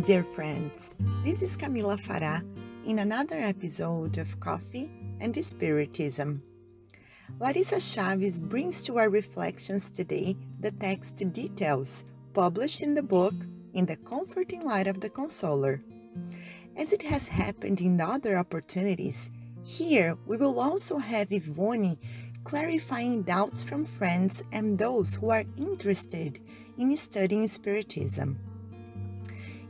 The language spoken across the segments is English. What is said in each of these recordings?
dear friends. This is Camila Farah in another episode of Coffee and Spiritism. Larissa Chaves brings to our reflections today the text details published in the book In the Comforting Light of the Consoler. As it has happened in other opportunities, here we will also have Yvonne clarifying doubts from friends and those who are interested in studying Spiritism.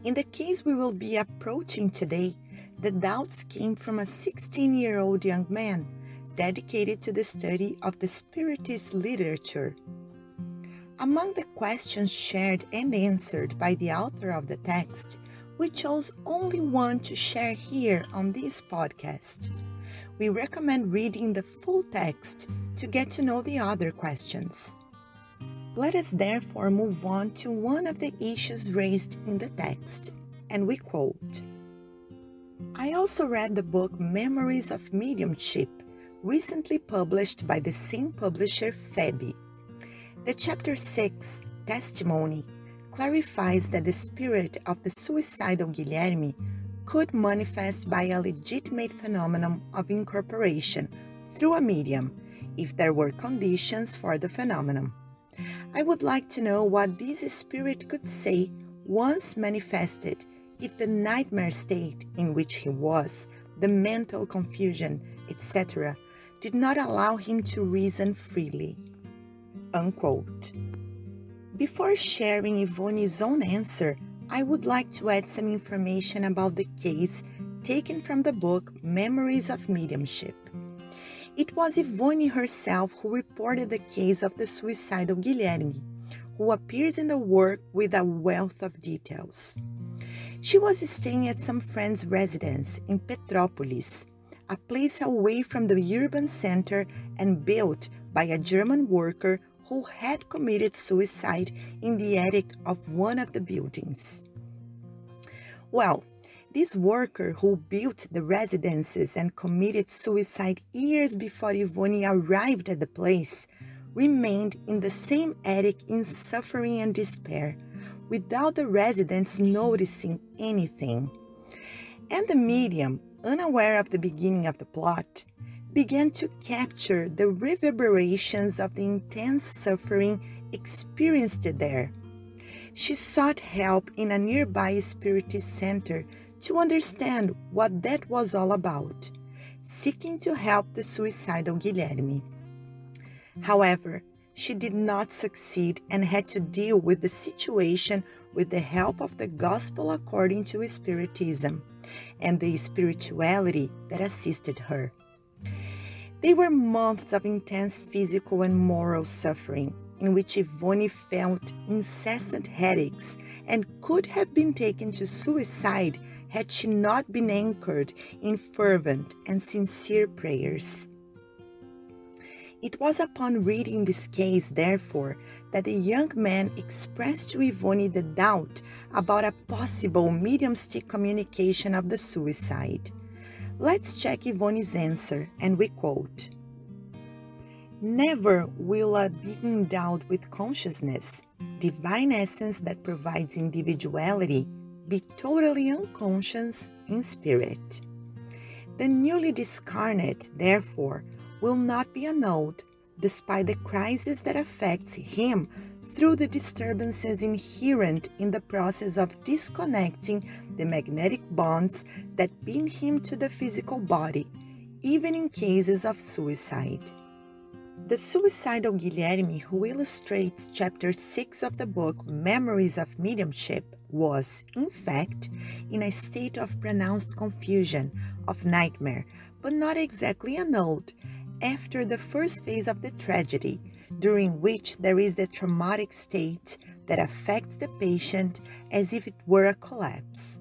In the case we will be approaching today, the doubts came from a 16 year old young man dedicated to the study of the Spiritist literature. Among the questions shared and answered by the author of the text, we chose only one to share here on this podcast. We recommend reading the full text to get to know the other questions. Let us therefore move on to one of the issues raised in the text, and we quote I also read the book Memories of Mediumship, recently published by the same publisher FEB. The chapter 6, Testimony, clarifies that the spirit of the suicidal Guilherme could manifest by a legitimate phenomenon of incorporation through a medium if there were conditions for the phenomenon. I would like to know what this spirit could say once manifested if the nightmare state in which he was, the mental confusion, etc., did not allow him to reason freely. Unquote. Before sharing Yvonne's own answer, I would like to add some information about the case taken from the book Memories of Mediumship. It was Yvonne herself who reported the case of the suicidal Guilherme, who appears in the work with a wealth of details. She was staying at some friend's residence in Petrópolis, a place away from the urban center and built by a German worker who had committed suicide in the attic of one of the buildings. Well, this worker who built the residences and committed suicide years before Yvonne arrived at the place remained in the same attic in suffering and despair, without the residents noticing anything. And the medium, unaware of the beginning of the plot, began to capture the reverberations of the intense suffering experienced there. She sought help in a nearby spiritist center to understand what that was all about, seeking to help the suicidal Guilherme. However, she did not succeed and had to deal with the situation with the help of the gospel according to Spiritism and the spirituality that assisted her. They were months of intense physical and moral suffering in which Yvonne felt incessant headaches and could have been taken to suicide had she not been anchored in fervent and sincere prayers. It was upon reading this case, therefore, that the young man expressed to Yvonne the doubt about a possible mediumistic communication of the suicide. Let's check Yvonne's answer, and we quote Never will a being endowed with consciousness, divine essence that provides individuality, be totally unconscious in spirit. The newly discarnate, therefore, will not be annulled despite the crisis that affects him through the disturbances inherent in the process of disconnecting the magnetic bonds that bind him to the physical body, even in cases of suicide. The suicidal Guilherme, who illustrates chapter 6 of the book Memories of Mediumship, was, in fact, in a state of pronounced confusion, of nightmare, but not exactly annulled, after the first phase of the tragedy, during which there is the traumatic state that affects the patient as if it were a collapse.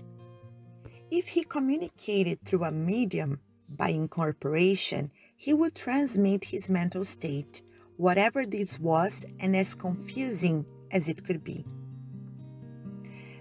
If he communicated through a medium by incorporation, he would transmit his mental state, whatever this was and as confusing as it could be.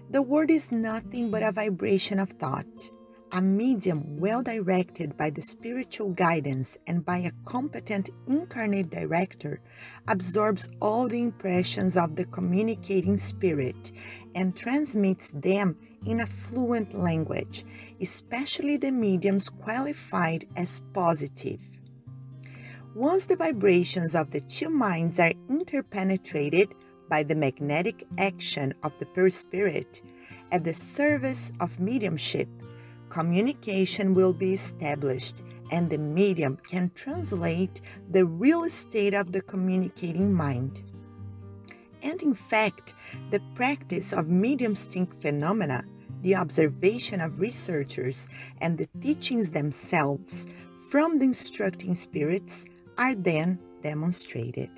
The word is nothing but a vibration of thought. A medium well directed by the spiritual guidance and by a competent incarnate director absorbs all the impressions of the communicating spirit and transmits them in a fluent language, especially the mediums qualified as positive. Once the vibrations of the two minds are interpenetrated by the magnetic action of the pure spirit at the service of mediumship, communication will be established and the medium can translate the real state of the communicating mind. And in fact, the practice of mediumistic phenomena, the observation of researchers, and the teachings themselves from the instructing spirits are then demonstrated.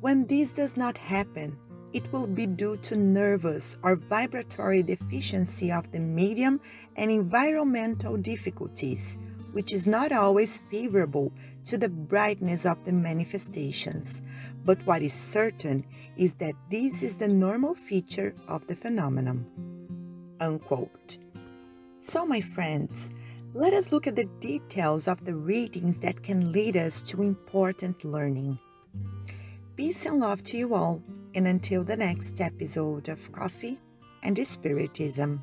When this does not happen, it will be due to nervous or vibratory deficiency of the medium and environmental difficulties, which is not always favorable to the brightness of the manifestations. But what is certain is that this is the normal feature of the phenomenon. Unquote. So, my friends, let us look at the details of the readings that can lead us to important learning. Peace and love to you all, and until the next episode of Coffee and Spiritism.